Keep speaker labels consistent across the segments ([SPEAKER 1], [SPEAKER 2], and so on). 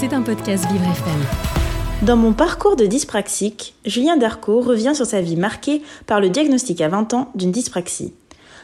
[SPEAKER 1] C'est un podcast Vivre FM.
[SPEAKER 2] Dans mon parcours de dyspraxique, Julien Darco revient sur sa vie marquée par le diagnostic à 20 ans d'une dyspraxie.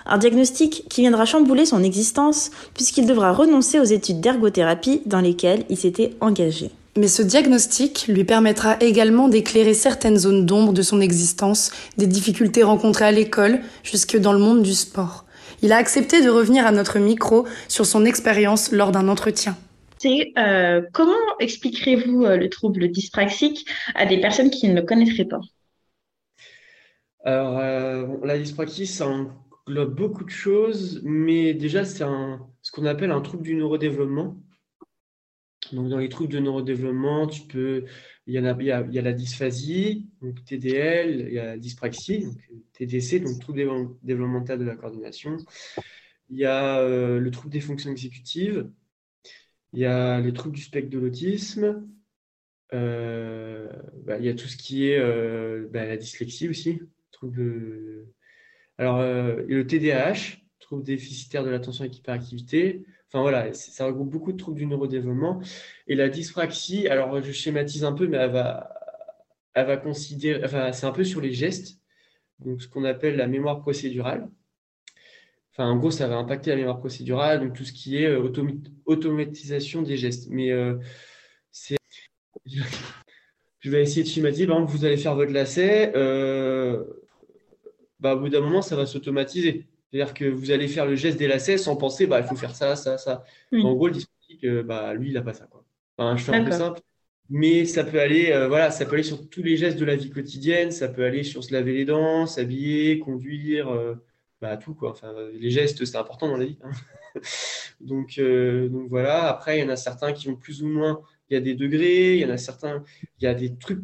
[SPEAKER 2] Un diagnostic qui viendra chambouler son existence puisqu'il devra renoncer aux études d'ergothérapie dans lesquelles il s'était engagé.
[SPEAKER 3] Mais ce diagnostic lui permettra également d'éclairer certaines zones d'ombre de son existence, des difficultés rencontrées à l'école, jusque dans le monde du sport. Il a accepté de revenir à notre micro sur son expérience lors d'un entretien.
[SPEAKER 2] C'est euh, comment expliquerez-vous euh, le trouble dyspraxique à des personnes qui ne le connaîtraient pas?
[SPEAKER 4] Alors, euh, la dyspraxie, ça englobe beaucoup de choses, mais déjà, c'est ce qu'on appelle un trouble du neurodéveloppement. Donc, dans les troubles de neurodéveloppement, tu peux, il y, a, la dysphasie, donc TDL, il y a la dyspraxie, donc TDC, donc trouble développemental de la coordination. Il y a le trouble des fonctions exécutives, il y a les troubles du spectre de l'autisme, euh, bah, il y a tout ce qui est euh, bah, la dyslexie aussi. Alors, le TDAH, trouble déficitaire de l'attention et hyperactivité, Enfin voilà, ça regroupe beaucoup de troubles du neurodéveloppement. Et la dyspraxie, alors je schématise un peu, mais elle va, elle va considérer, enfin c'est un peu sur les gestes, donc ce qu'on appelle la mémoire procédurale. Enfin, en gros, ça va impacter la mémoire procédurale, donc tout ce qui est euh, automatisation des gestes. Mais euh, c'est. Je vais essayer de schématiser. Par exemple, vous allez faire votre lacet, euh, bah, au bout d'un moment, ça va s'automatiser. C'est-à-dire que vous allez faire le geste des lacets sans penser, bah, il faut faire ça, ça, ça. En gros, le euh, bah, lui, il n'a pas ça. Quoi. Enfin, je fais un peu simple. Mais ça peut aller, euh, voilà, ça peut aller sur tous les gestes de la vie quotidienne. Ça peut aller sur se laver les dents, s'habiller, conduire, bah, tout quoi. Enfin, les gestes, c'est important dans la vie. Hein. donc, donc voilà. Après, il y en a certains qui vont plus ou moins. Il y a des degrés. Il y en a certains. Il y a des trucs.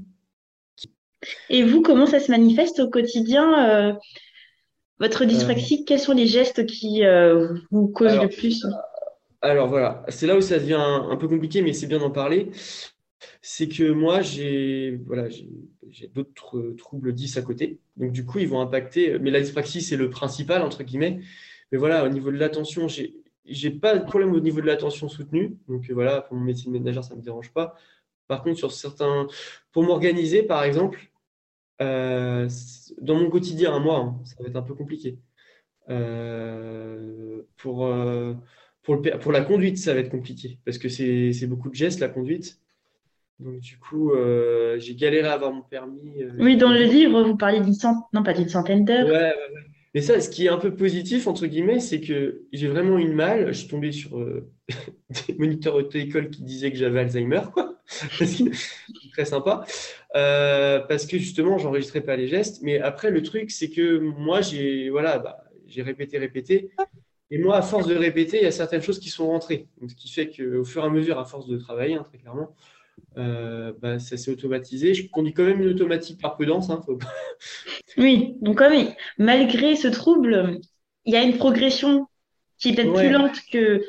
[SPEAKER 2] Et vous, comment ça se manifeste au quotidien votre dyspraxie, quels sont les gestes qui euh, vous causent le plus?
[SPEAKER 4] Alors voilà, c'est là où ça devient un, peu compliqué, mais c'est bien d'en parler. C'est que moi, j'ai voilà, d'autres troubles 10 à côté. Donc du coup, ils vont impacter. Mais la dyspraxie, c'est le principal, entre guillemets. Mais voilà, au niveau de l'attention, j'ai j'ai pas de problème au niveau de l'attention soutenue. Donc voilà, pour mon métier de ménagère, ça ne me dérange pas. Par contre, sur certains, pour m'organiser, par exemple, euh, dans mon quotidien moi, hein, ça va être un peu compliqué. Euh, pour, euh, pour, pour, la conduite, ça va être compliqué parce que c'est beaucoup de gestes, la conduite. Donc, du coup, j'ai galéré à avoir mon permis.
[SPEAKER 2] oui, dans le livre, vous parlez d'une centaine, non pas d'une centaine d'heures.
[SPEAKER 4] Ouais, ouais, ouais. Mais ça, ce qui est un peu positif, entre guillemets, c'est que j'ai vraiment eu mal. Je suis tombé sur des moniteurs auto-école qui disaient que j'avais Alzheimer, quoi. c'est très sympa. Euh, parce que justement, j'enregistrais pas les gestes. Mais après, le truc, c'est que moi, j'ai voilà, bah, j'ai répété, répété. Et moi, à force de répéter, il y a certaines choses qui sont rentrées. Donc, ce qui fait qu'au fur et à mesure, à force de travailler, hein, très clairement, euh, bah, ça s'est automatisé. Je conduis quand même une automatique par prudence. Hein,
[SPEAKER 2] oui, donc comme, malgré ce trouble, il y a une progression qui est peut-être plus lente que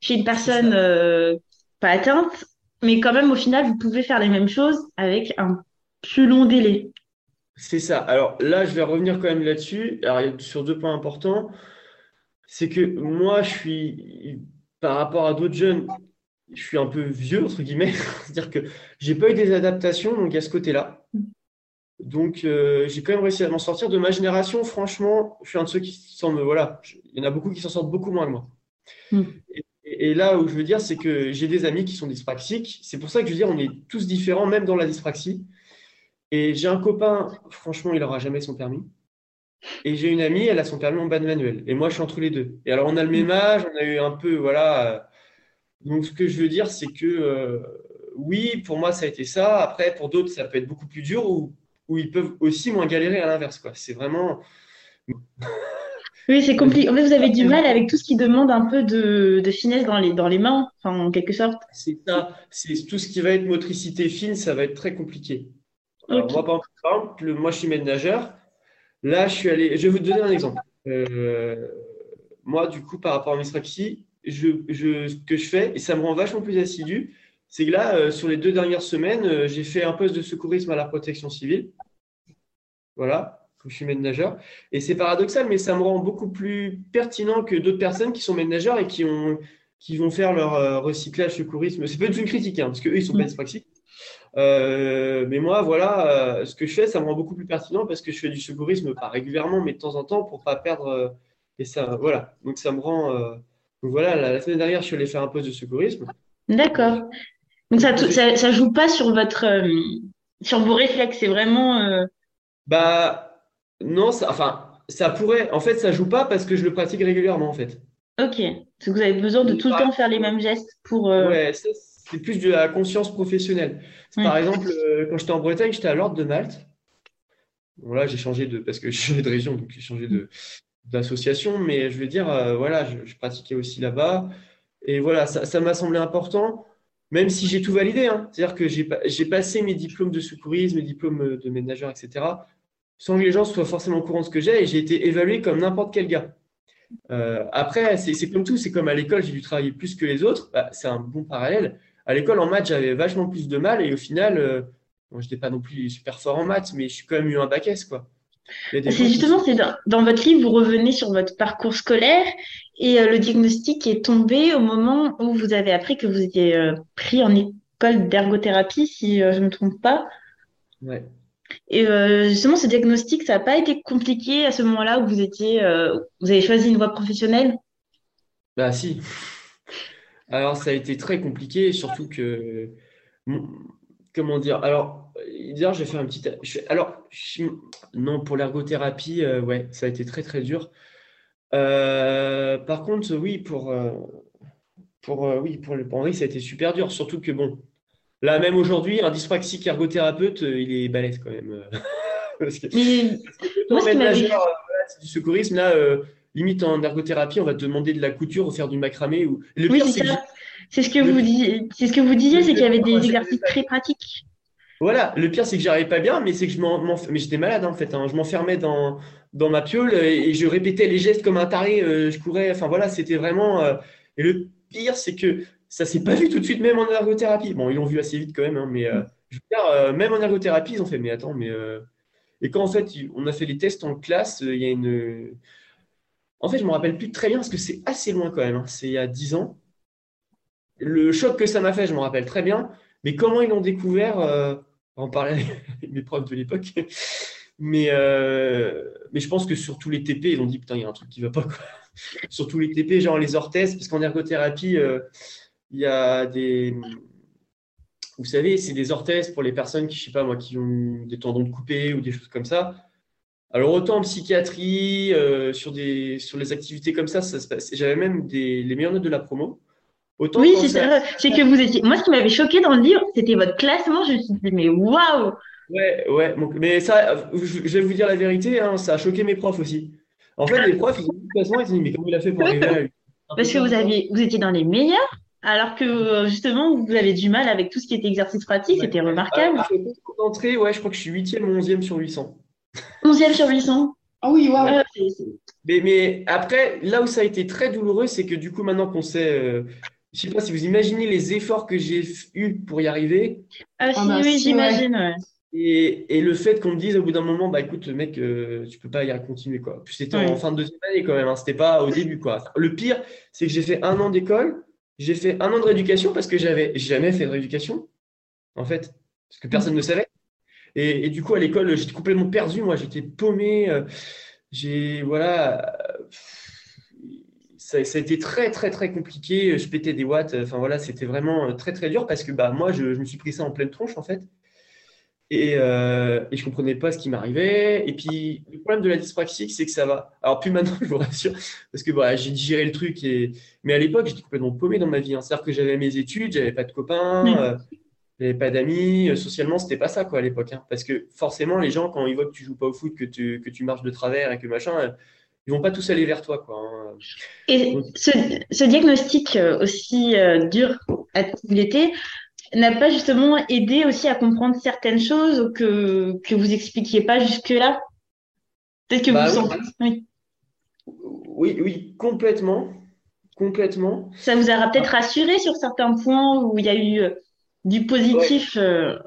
[SPEAKER 2] chez une personne euh, pas atteinte, mais quand même, au final, vous pouvez faire les mêmes choses avec un plus long délai.
[SPEAKER 4] C'est ça. Alors là, je vais revenir quand même là-dessus. Alors, sur deux points importants. C'est que moi, je suis, par rapport à d'autres jeunes, je suis un peu vieux, entre guillemets. C'est-à-dire que j'ai pas eu des adaptations, donc à ce côté-là. Donc, euh, j'ai quand même réussi à m'en sortir. De ma génération, franchement, je suis un de ceux qui s'en. Voilà, il y en a beaucoup qui s'en sortent beaucoup moins que moi. Mm. Et là où je veux dire, c'est que j'ai des amis qui sont dyspraxiques. C'est pour ça que je veux dire, on est tous différents, même dans la dyspraxie. Et j'ai un copain, franchement, il n'aura jamais son permis. Et j'ai une amie, elle a son permis en bas manuel. Et moi, je suis entre les deux. Et alors, on a le même âge, on a eu un peu, voilà. Donc, ce que je veux dire, c'est que euh, oui, pour moi, ça a été ça. Après, pour d'autres, ça peut être beaucoup plus dur ou, ou ils peuvent aussi moins galérer à l'inverse. C'est vraiment.
[SPEAKER 2] Oui, c'est compliqué. En fait, vous avez du mal avec tout ce qui demande un peu de, finesse dans les, dans les mains, en quelque sorte.
[SPEAKER 4] C'est ça. C'est tout ce qui va être motricité fine, ça va être très compliqué. moi, par exemple, moi, je suis maître nageur. Là, je suis allé. Je vais vous donner un exemple. Euh, moi, du coup, par rapport à mes je, je, ce que je fais, et ça me rend vachement plus assidu, c'est que là, euh, sur les deux dernières semaines, euh, j'ai fait un poste de secourisme à la protection civile. Voilà je suis maître nageur. Et c'est paradoxal, mais ça me rend beaucoup plus pertinent que d'autres personnes qui sont maîtres nageurs et qui ont, qui vont faire leur recyclage secourisme. C'est pas une critique, hein, parce qu'eux, ils sont pas dyspraxiques. mais moi, voilà, ce que je fais, ça me rend beaucoup plus pertinent parce que je fais du secourisme, pas régulièrement, mais de temps en temps, pour pas perdre. et ça, voilà. Donc, ça me rend. Donc, voilà, la, semaine dernière, je suis allé faire un poste de secourisme.
[SPEAKER 2] D'accord. Donc, ça, ça, ça, joue pas sur votre. sur vos réflexes, c'est vraiment.
[SPEAKER 4] Bah, non, ça, enfin, ça pourrait. En fait, ça joue pas parce que je le pratique régulièrement, en fait.
[SPEAKER 2] Ok. Parce que vous avez besoin de tout le temps faire les mêmes gestes pour.
[SPEAKER 4] Euh, ouais, c'est plus de la conscience professionnelle. Par exemple, euh, quand j'étais en Bretagne, j'étais à l'Ordre de Malte. Bon, là, j'ai changé de. Parce que je suis de région, donc j'ai changé de d'association, mais je veux dire, euh, voilà, je, pratiquais aussi là-bas. Et voilà, ça m'a semblé important, même si j'ai tout validé. Hein. C'est-à-dire que j'ai passé mes diplômes de secourisme, mes diplômes de ménageur, etc sans que les gens soient forcément au courant de ce que j'ai et j'ai été évalué comme n'importe quel gars. Euh, après, c'est comme tout, c'est comme à l'école, j'ai dû travailler plus que les autres. Bah, c'est un bon parallèle. À l'école, en maths, j'avais vachement plus de mal et au final, euh, je n'étais pas non plus super fort en maths, mais je suis quand même eu un bac. Quoi.
[SPEAKER 2] C'est justement, c'est dans, votre livre, vous revenez sur votre parcours scolaire et euh, le diagnostic est tombé au moment où vous avez appris que vous étiez pris en école d'ergothérapie, si je ne me trompe pas.
[SPEAKER 4] Ouais.
[SPEAKER 2] Et euh, justement, ce diagnostic, ça n'a pas été compliqué à ce moment-là où vous étiez, euh, vous avez choisi une voie professionnelle?
[SPEAKER 4] Bah si. Alors ça a été très compliqué, surtout que comment dire? Alors je vais faire un petit. Alors non pour l'ergothérapie, euh, ouais, ça a été très très dur. par contre, oui pour pour oui pour le pour ça a été super dur, surtout que bon, Là, même aujourd'hui, un dyspraxique ergothérapeute, euh, il est balèze quand même. Euh, parce que,
[SPEAKER 2] Mais
[SPEAKER 4] c'est du secourisme, là, euh, limite en ergothérapie, on va te demander de la couture ou faire du macramé. Ou...
[SPEAKER 2] Le oui, c'est C'est ce que vous disiez, c'est ce que vous disiez, c'est qu'il y avait des exercices très pratiques.
[SPEAKER 4] Voilà, le pire c'est que j'arrivais pas bien, mais c'est que je m'en, mais j'étais malade en fait. Hein. Je m'enfermais dans dans ma piole et je répétais les gestes comme un taré. je courais, enfin voilà, c'était vraiment. et le pire c'est que ça s'est pas vu tout de suite, même en ergothérapie. Bon, ils l'ont vu assez vite quand même, hein, mais euh, je veux dire, euh, même en ergothérapie, ils ont fait, mais attends, mais. Euh, et quand en fait, on a fait les tests en classe, il y a une. En fait, je me rappelle plus très bien parce que c'est assez loin quand même. Hein. C'est il y a 10 ans. Le choc que ça m'a fait, je me rappelle très bien. Mais comment ils l'ont découvert On parlait avec mes profs de l'époque. Mais, mais je pense que sur tous les TP, ils ont dit putain, il y a un truc qui va pas. Quoi. sur tous les TP, genre les orthèses, parce qu'en ergothérapie, il y a des. Vous savez, c'est des orthèses pour les personnes qui, je sais pas moi, qui ont des tendons coupés ou des choses comme ça. Alors, autant en psychiatrie, euh, sur, des, sur les activités comme ça, ça se passe. J'avais même les meilleures notes de la promo.
[SPEAKER 2] Autant oui, c'est ça. C'est que vous étiez. Moi, ce qui m'avait choqué dans le livre, c'était votre classement. Je me suis dit, mais waouh!
[SPEAKER 4] Ouais, ouais. mais ça, je vais vous dire la vérité, hein, ça a choqué mes profs aussi. En fait, les profs, ils ont vu ils ont dit, mais comment il a fait pour arriver là
[SPEAKER 2] Parce que vous, aviez, vous étiez dans les meilleurs alors que justement, vous avez du mal avec tout ce qui était exercice pratique, c'était remarquable.
[SPEAKER 4] D'entrée, ouais, je crois que je suis 8e ou 11e sur 800.
[SPEAKER 2] 11e sur 800
[SPEAKER 3] Ah oui, waouh. Ah,
[SPEAKER 4] mais, mais, après, là où ça a été très douloureux, c'est que du coup, maintenant qu'on sait, euh, je ne sais pas si vous imaginez les efforts que j'ai eus pour y arriver.
[SPEAKER 2] Ah, si, ah bah, oui, j'imagine.
[SPEAKER 4] Et, le fait qu'on me dise au bout d'un moment, bah écoute, mec, euh, tu peux pas y continuer quoi. C'était en fin de deuxième année quand même, hein, c'était pas au début quoi. Le pire, c'est que j'ai fait un an d'école j'ai fait un an de rééducation parce que j'avais jamais fait de rééducation, en fait, parce que personne ne savait. Et, du coup, à l'école, j'étais complètement perdu. Moi, j'étais paumé. Euh, j'ai voilà, ça, a été très très très compliqué. Je pétais des watts. Enfin voilà, c'était vraiment très très dur parce que bah moi, je, je me suis pris ça en pleine tronche en fait. Et, euh, et, je comprenais pas ce qui m'arrivait. Et puis, le problème de la dyspraxie, c'est que ça va. Alors, plus maintenant, je vous rassure, parce que voilà, j'ai digéré le truc. Et... Mais à l'époque, j'étais complètement paumé dans ma vie. Hein. C'est-à-dire que j'avais mes études, j'avais pas de copains, euh, j'avais pas d'amis. Euh, socialement, c'était pas ça, quoi, à l'époque. Hein. Parce que forcément, les gens, quand ils voient que tu joues pas au foot, que tu, que tu marches de travers et que machin, euh, ils vont pas tous aller vers toi, quoi. Hein.
[SPEAKER 2] Et ce, ce, diagnostic aussi dur il était, n'a pas justement aidé aussi à comprendre certaines choses que, que vous expliquiez pas jusque-là? Peut-être que vous bah sentez.
[SPEAKER 4] Oui. oui. oui, complètement. Complètement.
[SPEAKER 2] Ça vous aura peut-être rassuré sur certains points où il y a eu euh, du positif. Euh.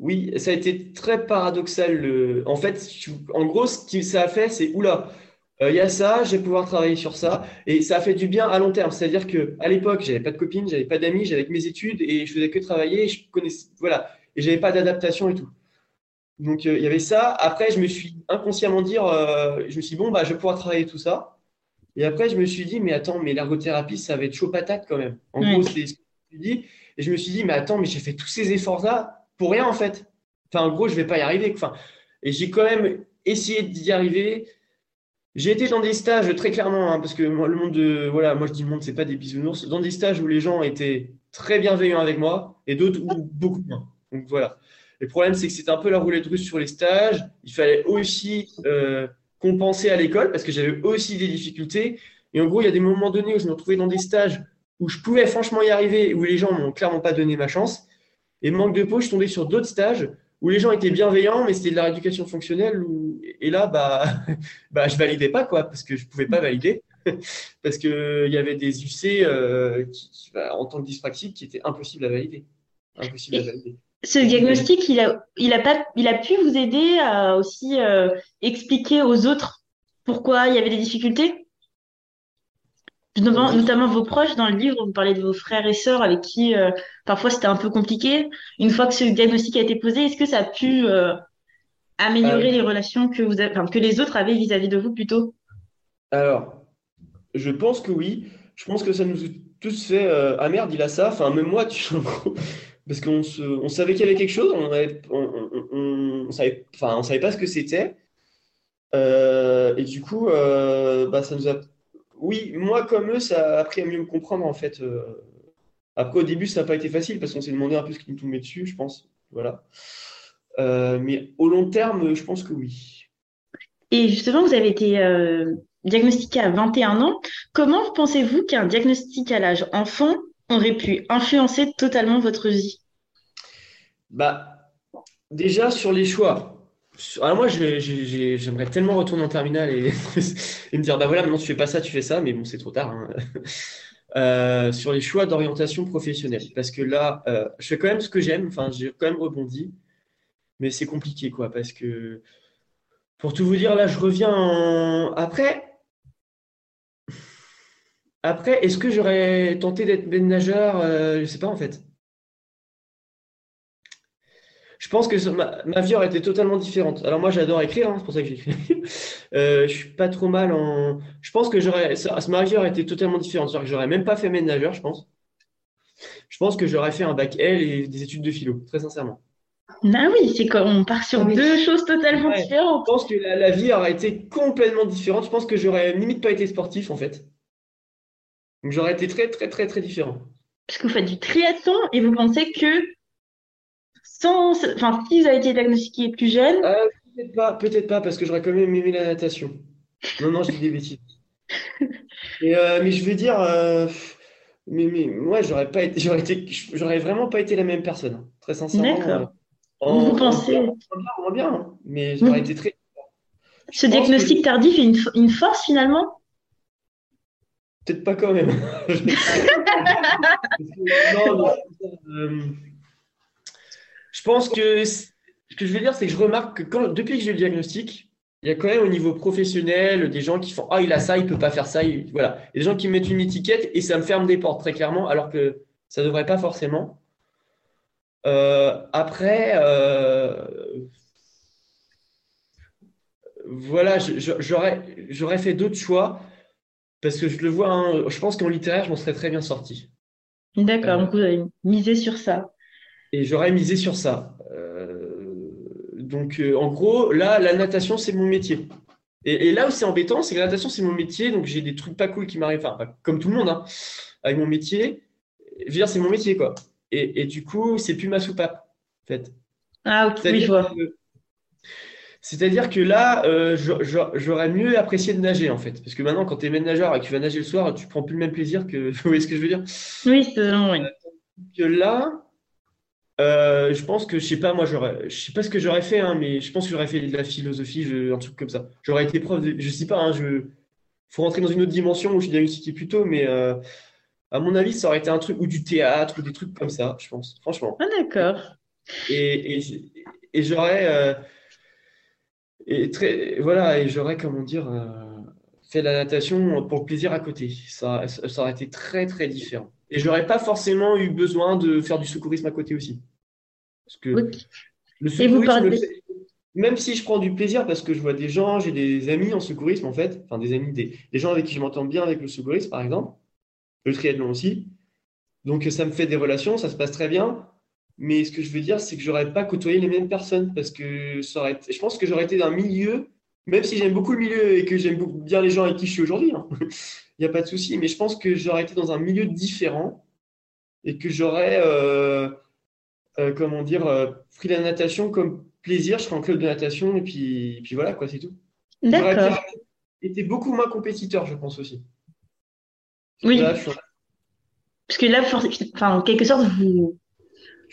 [SPEAKER 4] Oui, ça a été très paradoxal. En fait, en gros, ce que ça a fait, c'est oula, il y a ça, je vais pouvoir travailler sur ça. Et ça a fait du bien à long terme. C'est-à-dire qu'à l'époque, j'avais pas de copine, j'avais pas d'amis, j'avais que mes études et je faisais que travailler. Et je connaissais, voilà. Et j'avais pas d'adaptation et tout. Donc, il y avait ça. Après, je me suis inconsciemment dit, je me suis dit, bon, bah, je vais pouvoir travailler tout ça. Et après, je me suis dit, mais attends, mais l'ergothérapie, ça va être chaud patate quand même. En gros, c'est ce que je me suis dit. Et je me suis dit, mais attends, mais j'ai fait tous ces efforts-là pour rien en fait. Enfin, en gros, je vais pas y arriver. Et j'ai quand même essayé d'y arriver. J'ai été dans des stages très clairement, hein, parce que le monde de, voilà, moi je dis le monde, c'est pas des bisounours, dans des stages où les gens étaient très bienveillants avec moi et d'autres où beaucoup moins. Donc voilà. Le problème, c'est que c'était un peu la roulette russe sur les stages. Il fallait aussi euh, compenser à l'école parce que j'avais aussi des difficultés. Et en gros, il y a des moments donnés où je me retrouvais dans des stages où je pouvais franchement y arriver, où les gens m'ont clairement pas donné ma chance. Et manque de peau, je tombais sur d'autres stages où les gens étaient bienveillants, mais c'était de la rééducation fonctionnelle. Et là, bah, bah, je validais pas, quoi, parce que je pouvais pas valider. parce qu'il y avait des UC euh, qui, bah, en tant que dyspraxique qui étaient impossibles à valider. Impossible à valider.
[SPEAKER 2] Ce diagnostic, il a, il, a pas, il a pu vous aider à aussi euh, expliquer aux autres pourquoi il y avait des difficultés? Notamment, vos proches dans le livre, vous parlez de vos frères et sœurs avec qui euh, parfois c'était un peu compliqué. Une fois que ce diagnostic a été posé, est-ce que ça a pu euh, améliorer les relations que, vous que les autres avaient vis-à-vis de vous plutôt?
[SPEAKER 4] Alors, je pense que oui. Je pense que ça nous a tous fait Ah merde, il a ça. Enfin, même moi, tu parce qu'on on savait qu'il y avait quelque chose, on, avait, on, savait, enfin, on savait pas ce que c'était. Euh, et du coup, euh, bah, ça nous a. Oui, moi comme eux, ça a appris à mieux me comprendre en fait. Euh. Après, au début, ça n'a pas été facile parce qu'on s'est demandé un peu ce qui nous tombait dessus, je pense. Voilà. mais au long terme, je pense que oui.
[SPEAKER 2] Et justement, vous avez été diagnostiqué à 21 ans. Comment pensez-vous qu'un diagnostic à l'âge enfant aurait pu influencer totalement votre vie?
[SPEAKER 4] Bah, déjà sur les choix. Alors moi, j'aimerais tellement retourner en terminale et, me dire, bah voilà, maintenant tu fais pas ça, tu fais ça, mais bon, c'est trop tard. Hein. Euh, sur les choix d'orientation professionnelle, parce que là, euh, je fais quand même ce que j'aime, enfin, j'ai quand même rebondi, mais c'est compliqué, quoi, parce que, pour tout vous dire, là, je reviens en... Après, après, est-ce que j'aurais tenté d'être ben nageur euh, Je sais pas en fait. Je pense que ma, vie aurait été totalement différente. Alors moi, j'adore écrire, hein, c'est pour ça que j'écris. euh, je suis pas trop mal en. Je pense que j'aurais, ma vie aurait été totalement différente. C'est-à-dire que j'aurais même pas fait ben nageur, je pense. Je pense que j'aurais fait un bac L et des études de philo, très sincèrement.
[SPEAKER 2] Ah oui, c'est comme on part sur deux choses totalement différentes.
[SPEAKER 4] Je pense que la, la, vie aurait été complètement différente. Je pense que j'aurais limite pas été sportif en fait. Donc j'aurais été très, très, très, très différent.
[SPEAKER 2] Parce que vous faites du triathlon et vous pensez que sans, enfin, si vous avez été diagnostiqué plus jeune.
[SPEAKER 4] Euh, peut-être pas, peut-être pas, parce que j'aurais quand même aimé la natation. Non, non, je dis des bêtises. Euh, mais je veux dire, euh, mais, mais moi, j'aurais pas été, j'aurais été, j'aurais vraiment pas été la même personne, hein, très sincèrement.
[SPEAKER 2] D'accord. vous pensez.
[SPEAKER 4] bien, bien hein, mais j'aurais été très.
[SPEAKER 2] Ce diagnostic tardif est une, une force finalement?
[SPEAKER 4] Peut-être pas quand même. Euh, je pense que ce que je vais dire, c'est que je remarque que quand, depuis que j'ai le diagnostic, il y a quand même au niveau professionnel des gens qui font Ah, il a ça, il ne peut pas faire ça. voilà. Il y a des gens qui mettent une étiquette et ça me ferme des portes très clairement, alors que ça ne devrait pas forcément. Euh, après, euh, voilà, j'aurais fait d'autres choix. Parce que je le vois, hein, je pense qu'en littéraire, je m'en serais très bien sorti.
[SPEAKER 2] D'accord, euh, donc vous avez misé sur ça.
[SPEAKER 4] Et j'aurais misé sur ça. Euh, donc, euh, en gros, là, la natation, c'est mon métier. Et, là où c'est embêtant, c'est que la natation, c'est mon métier. Donc, j'ai des trucs pas cool qui m'arrivent, enfin, comme tout le monde, hein, avec mon métier. Je veux dire, c'est mon métier, quoi. Et, du coup, c'est plus ma soupape, en fait.
[SPEAKER 2] Ah, ok, oui, je vois.
[SPEAKER 4] C'est-à-dire que là, euh, j'aurais mieux apprécié de nager, en fait. Parce que maintenant, quand tu es nageur et que tu vas nager le soir, tu prends plus le même plaisir que. Vous voyez ce que je veux dire?
[SPEAKER 2] Oui, c'est vrai. Euh,
[SPEAKER 4] que là, euh, je pense que, je sais pas, moi, j'aurais. Je sais pas ce que j'aurais fait, hein, mais je pense que j'aurais fait de la philosophie, un truc comme ça. J'aurais été prof de. Je sais pas, hein, je. faut rentrer dans une autre dimension où je suis diagnostiqué plus tôt, mais à mon avis, ça aurait été un truc, ou du théâtre, ou des trucs comme ça, je pense, franchement.
[SPEAKER 2] Ah, d'accord.
[SPEAKER 4] Et, et, et j'aurais et très voilà et j'aurais comment dire euh, fait la natation pour le plaisir à côté. Ça, ça aurait été très, très différent. Et j'aurais pas forcément eu besoin de faire du secourisme à côté aussi. Parce que le secourisme, même si je prends du plaisir parce que je vois des gens, j'ai des amis en secourisme en fait, enfin des amis, des, gens avec qui je m'entends bien avec le secourisme par exemple, le triathlon aussi. Donc ça me fait des relations, ça se passe très bien. Mais ce que je veux dire, c'est que j'aurais pas côtoyé les mêmes personnes parce que ça aurait je pense que j'aurais été dans un milieu, même si j'aime beaucoup le milieu et que j'aime bien les gens avec qui je suis aujourd'hui, hein. il n'y a pas de souci, mais je pense que j'aurais été dans un milieu différent et que j'aurais, euh, euh, comment dire, euh, pris la natation comme plaisir. Je serais en club de natation et puis, puis voilà, quoi, c'est tout.
[SPEAKER 2] D'accord.
[SPEAKER 4] été beaucoup moins compétiteur, je pense aussi.
[SPEAKER 2] Oui. Parce que là, enfin, en quelque sorte, vous,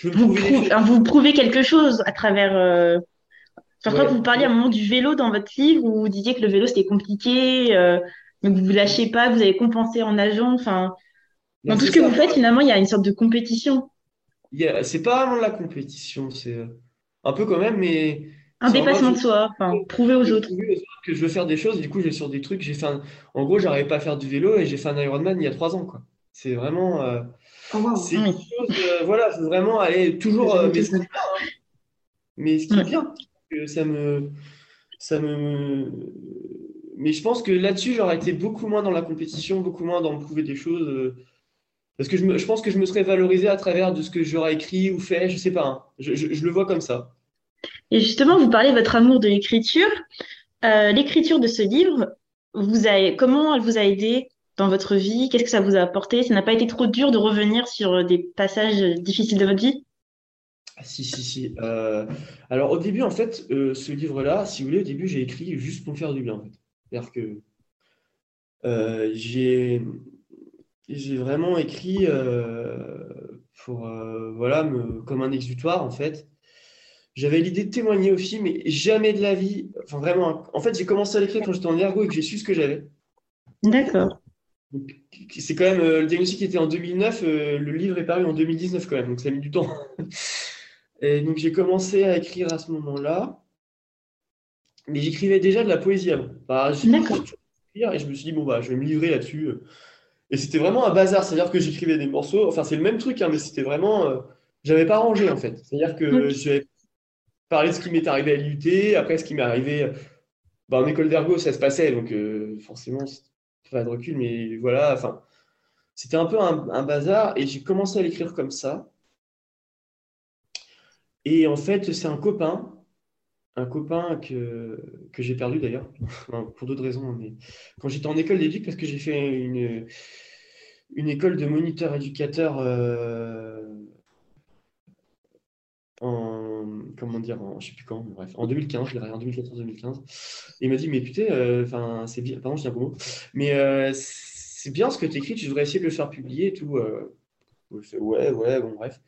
[SPEAKER 2] vous, prouvez, quelque chose à travers. Je crois que vous parliez à un moment du vélo dans votre livre où vous disiez que le vélo c'était compliqué. Donc, vous ne lâchez pas, vous avez compensé en nageant. Enfin, dans tout ce que vous faites, finalement, il y a une sorte de compétition.
[SPEAKER 4] C'est pas vraiment la compétition, c'est euh, un peu quand même, mais.
[SPEAKER 2] Un dépassement de soi, enfin, prouver aux autres.
[SPEAKER 4] Que je veux faire des choses, du coup, j'ai sur des trucs. J'ai fait En gros, j'arrivais pas à faire du vélo et j'ai fait un Ironman il y a trois ans, quoi. C'est vraiment. Euh, oh, c'est une chose, euh, voilà, vraiment aller toujours. mais, ce bien, hein. mais ce qui est bien, ça me. Ça me mais je pense que là-dessus, j'aurais été beaucoup moins dans la compétition, beaucoup moins dans prouver des choses. Euh, parce que je, je, pense que je me serais valorisé à travers de ce que j'aurais écrit ou fait, je sais pas. Hein. Je, le vois comme ça.
[SPEAKER 2] Et justement, vous parlez de votre amour de l'écriture. Euh, l'écriture de ce livre, vous comment elle vous a aidé dans votre vie? Qu'est-ce que ça vous a apporté? Ça n'a pas été trop dur de revenir sur des passages difficiles de votre vie?
[SPEAKER 4] Si, si, si. Euh, alors au début, en fait, ce livre-là, si vous voulez, au début, j'ai écrit juste pour me faire du bien. En fait. C'est-à-dire que euh, j'ai vraiment écrit euh, pour euh, voilà me, comme un exutoire en fait. J'avais l'idée de témoigner aussi, mais jamais de la vie. Enfin vraiment. En fait, j'ai commencé à l'écrire quand j'étais en ergo et que j'ai su ce que j'avais.
[SPEAKER 2] D'accord.
[SPEAKER 4] C'est quand même le diagnostic était en 2009, le livre est paru en 2019 quand même, donc ça a mis du temps. Et donc j'ai commencé à écrire à ce moment-là mais j'écrivais déjà de la poésie avant. Bah, et je me suis dit, bon, bah, je vais me livrer là-dessus. Et c'était vraiment un bazar, c'est-à-dire que j'écrivais des morceaux, enfin, c'est le même truc, hein, mais c'était vraiment. Euh, j'avais pas rangé, en fait. C'est-à-dire que j'avais parlé de ce qui m'est arrivé à l'IUT, après ce qui m'est arrivé bah, en école d'ergo, ça se passait, donc euh, forcément, pas de recul, mais voilà, enfin, c'était un peu un, un bazar, et j'ai commencé à l'écrire comme ça. Et en fait, c'est un copain un copain que, que j'ai perdu d'ailleurs, pour d'autres raisons. Mais quand j'étais en école d'éduc, parce que j'ai fait une, une école de moniteur éducateur euh, en, comment dire, en, je sais plus quand, bref, en 2015, je en 2014-2015. Il m'a dit, mais putain, euh, enfin, c'est bien, pardon, je dis un mot, mais euh, c'est bien ce que tu écris, tu devrais essayer de le faire publier et tout. ouais, ouais, bon, bref.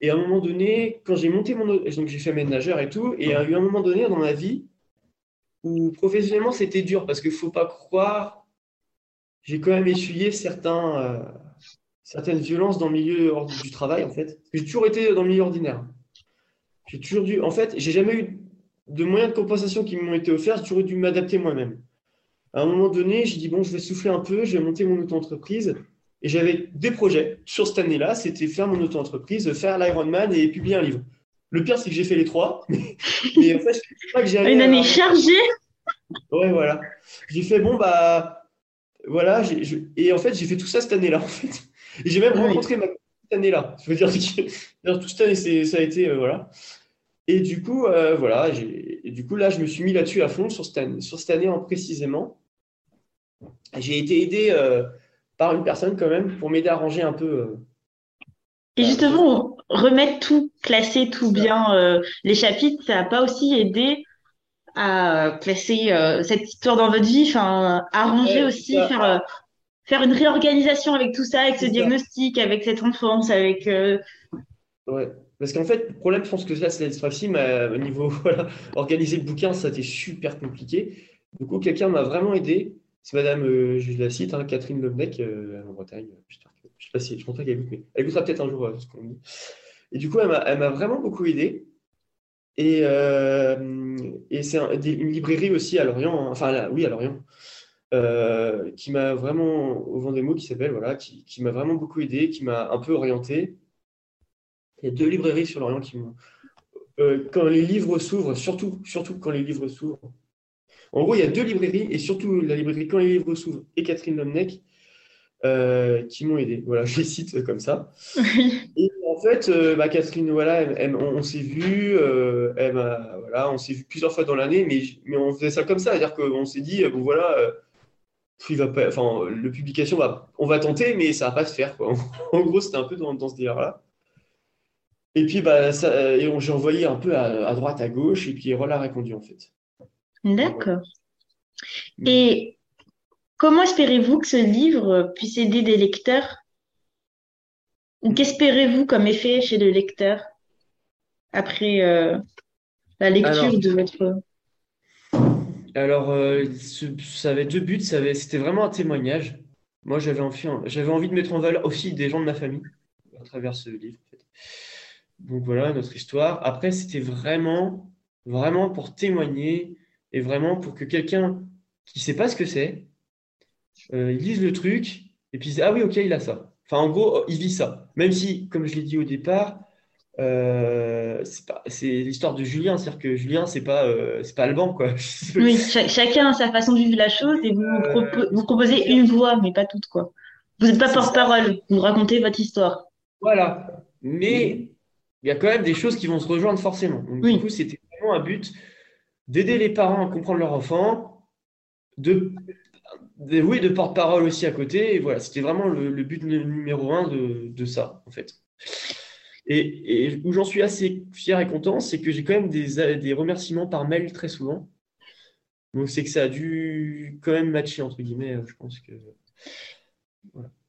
[SPEAKER 4] Et à un moment donné, quand j'ai monté mon. Donc j'ai fait ménageur et tout, et il y a eu un moment donné dans ma vie où professionnellement c'était dur parce qu'il ne faut pas croire, j'ai quand même essuyé certains, euh, certaines violences dans le milieu du travail en fait. J'ai toujours été dans le milieu ordinaire. J'ai toujours dû. En fait, j'ai jamais eu de moyens de compensation qui m'ont été offerts, j'ai toujours dû m'adapter moi-même. À un moment donné, j'ai dit bon, je vais souffler un peu, je vais monter mon auto-entreprise. Et j'avais des projets sur cette année-là, c'était faire mon auto-entreprise, faire l'Ironman et publier un livre. Le pire, c'est que j'ai fait les trois. Mais, en fait,
[SPEAKER 2] je pas que j'ai Une année chargée
[SPEAKER 4] Ouais, voilà. J'ai fait, bon, bah, voilà. Et en fait, j'ai fait tout ça cette année-là, en fait. Et j'ai même rencontré ma cette année-là. Je veux dire, toute cette année, ça a été, euh, voilà. Et du coup, euh, voilà, et du coup, là, je me suis mis là-dessus à fond sur cette année, sur cette année en précisément. J'ai été aidé. Euh, par une personne quand même pour m'aider à ranger un peu. Euh,
[SPEAKER 2] et justement, remettre tout, classer tout bien euh, les chapitres, ça n'a pas aussi aidé à classer euh, cette histoire dans votre vie, enfin, arranger aussi, faire, faire une réorganisation avec tout ça, avec ce diagnostic, avec cette enfance, avec.
[SPEAKER 4] Ouais. Parce qu'en fait, le problème, je pense que là, c'est la dyspraxie, mais au niveau voilà, organiser le bouquin, ça a été super compliqué. Du coup, quelqu'un m'a vraiment aidé. C'est madame, euh, je la cite, hein, Catherine Lebnek, euh, en Bretagne. Je ne sais pas si, je pense qu'elle écoute, mais elle écoutera peut-être un jour euh, ce qu'on dit. Et du coup, elle m'a vraiment beaucoup aidé. Et, c'est une librairie aussi à Lorient, hein. enfin oui, à Lorient. qui m'a vraiment, au vent qui s'appelle, voilà, qui, qui m'a vraiment beaucoup aidé, qui m'a un peu orienté. Il y a deux librairies sur l'Orient qui m'ont. quand les livres s'ouvrent, surtout, surtout quand les livres s'ouvrent. En gros, il y a deux librairies, et surtout la librairie Quand les livres s'ouvrent et Catherine Lomnec, euh, qui m'ont aidé. Voilà, je les cite comme ça. Et en fait, euh, bah, Catherine, voilà, on, s'est vu, euh, voilà, on s'est vu plusieurs fois dans l'année, mais, mais on faisait ça comme ça, c'est-à-dire qu'on s'est dit, bon voilà, il va pas, enfin, le publication va, on va tenter, mais ça va pas se faire. Quoi. en gros, c'était un peu dans, ce délire-là. Et puis, bah, j'ai envoyé un peu à, droite, à gauche, et puis voilà, répondu en fait.
[SPEAKER 2] D'accord. Et Comment espérez-vous que ce livre puisse aider des lecteurs? Ou qu'espérez-vous comme effet chez le lecteur après euh, la lecture de votre...
[SPEAKER 4] Alors, euh, ça avait deux buts. C'était vraiment un témoignage. Moi, j'avais envie, j'avais envie de mettre en valeur aussi des gens de ma famille à travers ce livre. Donc voilà notre histoire. Après, c'était vraiment, vraiment pour témoigner et vraiment pour que quelqu'un qui ne sait pas ce que c'est euh, ils lisent le truc, et puis ils disent, ah oui, ok, il a ça. Enfin, en gros, il vit ça. Même si, comme je l'ai dit au départ, euh, c'est l'histoire de Julien, c'est-à-dire que Julien, c'est pas, euh, c'est pas Alban, quoi.
[SPEAKER 2] oui, chacun a sa façon de vivre la chose, et vous, vous, proposez une voix, mais pas toute, quoi. Vous n'êtes pas porte-parole, vous racontez votre histoire.
[SPEAKER 4] Voilà. Mais il y a quand même des choses qui vont se rejoindre forcément. Donc, Du coup, c'était vraiment un but d'aider les parents à comprendre leur enfant, de oui, de porte-parole aussi à côté. Et voilà, c'était vraiment le, but numéro un de, ça, en fait. Et, où j'en suis assez fier et content, c'est que j'ai quand même des, des, remerciements par mail très souvent. Donc, c'est que ça a dû quand même matcher, entre guillemets, je pense que.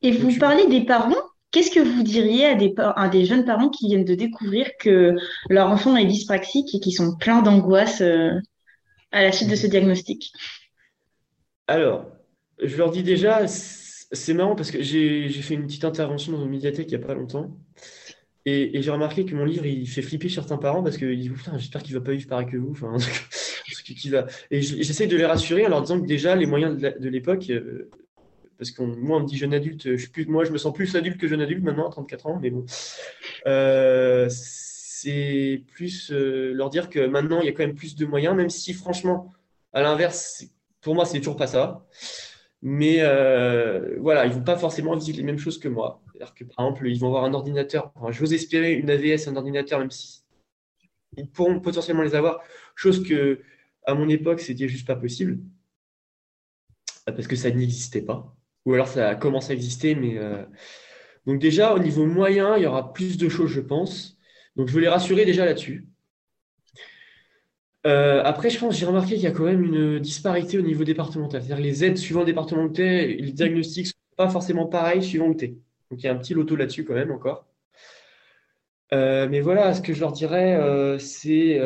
[SPEAKER 2] Et vous parlez des parents Qu'est-ce que vous diriez à des, à des, jeunes parents qui viennent de découvrir que leur enfant est dyspraxique et qui sont pleins d'angoisse euh, à la suite de ce diagnostic
[SPEAKER 4] Alors, je leur dis déjà, c'est marrant parce que j'ai fait une petite intervention dans une médiathèque il n'y a pas longtemps. Et, j'ai remarqué que mon livre, il fait flipper certains parents parce qu'ils disent j'espère qu'il ne va pas vivre pareil que vous. Enfin, va... Et j'essaie de les rassurer en leur disant que déjà, les moyens de l'époque, euh, parce que moi, on me dit jeune adulte, je plus, moi, je me sens plus adulte que jeune adulte maintenant, à 34 ans, mais bon. Euh, c'est plus euh, leur dire que maintenant, il y a quand même plus de moyens, même si, franchement, à l'inverse, pour moi, c'est toujours pas ça. Mais euh, voilà, ils ne vont pas forcément vivre les mêmes choses que moi. C'est-à-dire que, par exemple, ils vont avoir un ordinateur. Je j'ose espérer une AVS, un ordinateur, même si ils pourront potentiellement les avoir. Chose que, à mon époque, c'était juste pas possible. Parce que ça n'existait pas. Ou alors ça a commencé à exister, mais. Euh, donc, déjà, au niveau moyen, il y aura plus de choses, je pense. Donc, je veux les rassurer déjà là-dessus. Euh, après, je pense, j'ai remarqué qu'il y a quand même une disparité au niveau départemental. C'est-à-dire les aides suivant le département où les diagnostics ne sont pas forcément pareils suivant où tu es. Donc il y a un petit loto là-dessus quand même encore. Euh, mais voilà, ce que je leur dirais, euh, c'est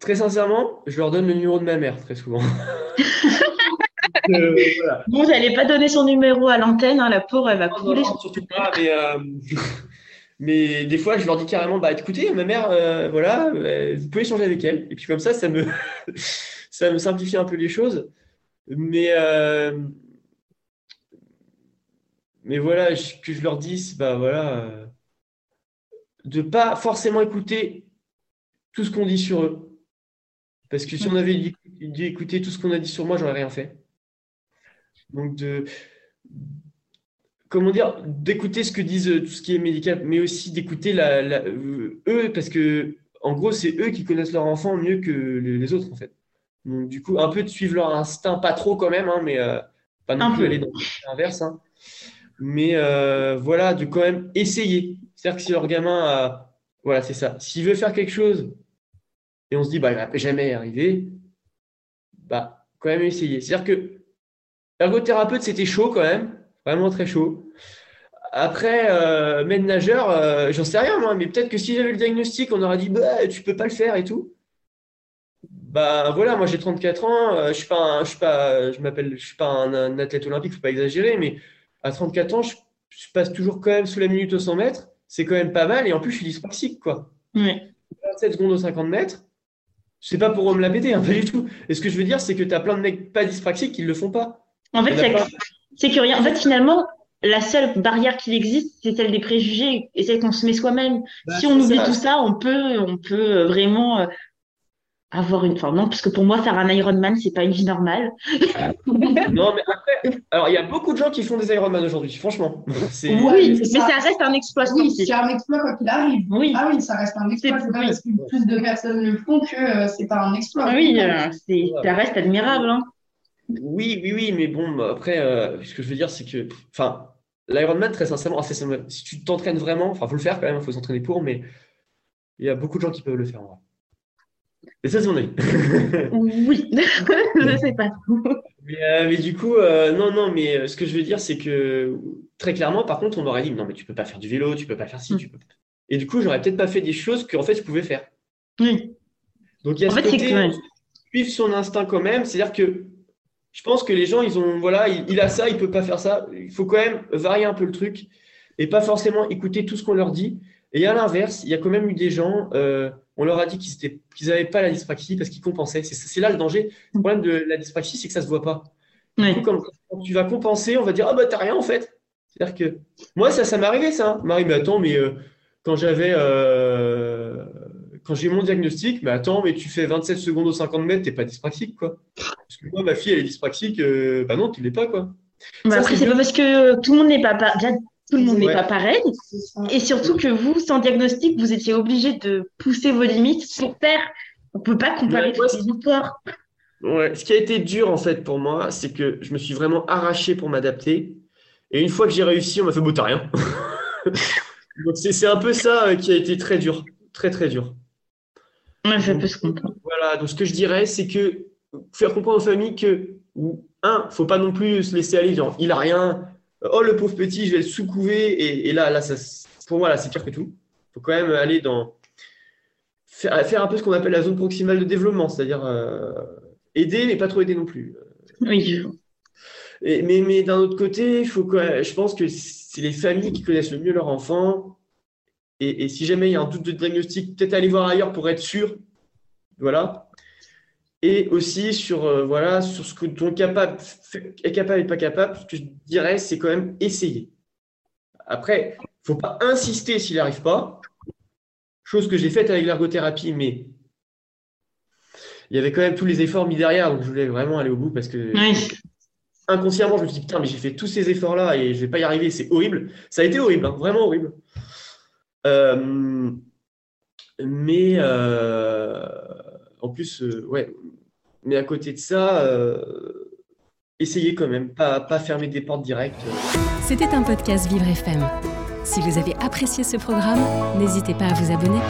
[SPEAKER 4] très sincèrement, je leur donne le numéro de ma mère très souvent.
[SPEAKER 2] Bon, vous n'allez pas donner son numéro à l'antenne, hein, la pauvre, elle va couler. surtout pas, mais
[SPEAKER 4] mais des fois, je leur dis carrément, bah écoutez, ma mère, euh, voilà, euh, vous pouvez échanger avec elle. Et puis comme ça, ça me, ça me simplifie un peu les choses. Mais, euh, mais voilà, que je leur dis, bah voilà, de pas forcément écouter tout ce qu'on dit sur eux. Parce que si on avait dit, écouter tout ce qu'on a dit sur moi, j'aurais rien fait. Donc de comment dire, d'écouter ce que disent euh, tout ce qui est médical, mais aussi d'écouter la, euh, eux, parce que en gros, c'est eux qui connaissent leur enfant mieux que les, autres, en fait. Donc, du coup, un peu de suivre leur instinct, pas trop quand même, hein, mais euh, pas non plus aller dans l'inverse. Hein. Mais voilà, de quand même essayer. C'est-à-dire que si leur gamin a. Voilà, c'est ça. S'il veut faire quelque chose et on se dit, bah, il va jamais y arriver, bah, quand même essayer. C'est-à-dire que l'ergothérapeute, c'était chaud quand même Vraiment très chaud. Après, euh, maître nageur, euh, j'en sais rien moi, mais peut-être que si j'avais le diagnostic, on aurait dit bah, tu peux pas le faire et tout. Bah voilà, moi j'ai 34 ans, euh, je suis pas, je suis pas, je m'appelle, je suis pas un, athlète olympique, faut pas exagérer, mais à 34 ans, je, passe toujours quand même sous la minute au 100 mètres, c'est quand même pas mal, et en plus je suis dyspraxique quoi. 7 secondes aux 50 mètres, c'est pas pour me la péter, hein, pas du tout. Et ce que je veux dire, c'est que tu as plein de mecs pas dyspraxiques qui le font pas.
[SPEAKER 2] En fait, c'est que rien. En fait, finalement, la seule barrière qui existe, c'est celle des préjugés et celle qu'on se met soi-même. Bah, si on oublie tout ça, on peut, on peut vraiment euh, avoir une forme. Non, parce que pour moi, faire un Ironman, c'est pas une vie normale.
[SPEAKER 4] non, mais après, alors il y a beaucoup de gens qui font des Ironman aujourd'hui, franchement.
[SPEAKER 2] Oui, mais ça... reste un exploit.
[SPEAKER 3] Oui, c'est un exploit quoi qu'il arrive. Oui. Ah oui, ça reste un exploit. C'est parce que plus de personnes le font que euh, c'est pas un exploit.
[SPEAKER 2] Oui, euh, ça reste admirable. Hein.
[SPEAKER 4] Oui, oui, oui, mais bon, après, euh, ce que je veux dire, c'est que, enfin, l'Ironman, très sincèrement, si tu t'entraînes vraiment, enfin, faut le faire quand même, il faut s'entraîner pour, mais il y a beaucoup de gens qui peuvent le faire en vrai. Et ça, c'est mon avis.
[SPEAKER 2] oui, je sais pas.
[SPEAKER 4] Mais, euh, mais, du coup, euh, non, non, mais ce que je veux dire, c'est que très clairement, par contre, on m'aurait dit, non, mais tu peux pas faire du vélo, tu peux pas faire ci, mm. tu peux Et du coup, j'aurais peut-être pas fait des choses qu'en fait, je pouvais faire.
[SPEAKER 2] Oui.
[SPEAKER 4] Donc, il y a ce côté, suivre son instinct quand même, c'est-à-dire que je pense que les gens, ils ont, voilà, il, a ça, il peut pas faire ça. Il faut quand même varier un peu le truc et pas forcément écouter tout ce qu'on leur dit. Et à l'inverse, il y a quand même eu des gens, euh, on leur a dit qu'ils n'avaient pas la dyspraxie parce qu'ils compensaient. C'est là le danger. Le problème de la dyspraxie, c'est que ça se voit pas. quand, tu vas compenser, on va dire ah bah t'as rien en fait. C'est-à-dire que moi ça, ça m'est arrivé ça. Marie, mais attends, mais euh, quand j'avais euh, quand j'ai mon diagnostic, mais attends, mais tu fais 27 secondes aux 50 mètres, t'es pas dyspraxique, quoi. Parce que moi, ma fille, elle est dyspraxique, euh, bah non, tu l'es pas, quoi.
[SPEAKER 2] Mais après, c'est pas parce que tout le monde n'est pas, tout le monde n'est pas pareil. Et surtout que vous, sans diagnostic, vous étiez obligé de pousser vos limites pour faire. On peut pas comparer toutes les histoires.
[SPEAKER 4] Ouais, ce qui a été dur, en fait, pour moi, c'est que je me suis vraiment arraché pour m'adapter. Et une fois que j'ai réussi, on m'a fait beau, t'as rien. Donc, c'est un peu ça euh, qui a été très dur. Très, très dur. Voilà, donc ce que je dirais, c'est que faire comprendre aux familles que, un, faut pas non plus se laisser aller, genre, il a rien, oh le pauvre petit, je vais le sous-couver, et, là, là ça, pour moi, là, c'est pire que tout. Il faut quand même aller dans. Faire, un peu ce qu'on appelle la zone proximale de développement, c'est-à-dire euh, aider, mais pas trop aider non plus.
[SPEAKER 2] Oui.
[SPEAKER 4] Et, mais mais d'un autre côté, il faut je pense que c'est les familles qui connaissent le mieux leur enfant et, si jamais il y a un doute de diagnostic, peut-être aller voir ailleurs pour être sûr. Voilà. Et aussi sur, euh, voilà, sur ce que ton capable, est capable et pas capable, ce que je dirais, c'est quand même essayer. Après, il ne faut pas insister s'il n'arrive pas. Chose que j'ai faite avec l'ergothérapie, mais il y avait quand même tous les efforts mis derrière, donc je voulais vraiment aller au bout parce que inconsciemment, je me suis dit, putain, mais j'ai fait tous ces efforts-là et je ne vais pas y arriver, c'est horrible. Ça a été horrible, hein, vraiment horrible. Euh, mais euh, en plus, euh, ouais. Mais à côté de ça, essayez quand même, pas, pas fermer des portes directes.
[SPEAKER 1] C'était un podcast Vivre FM. Si vous avez apprécié ce programme, n'hésitez pas à vous abonner.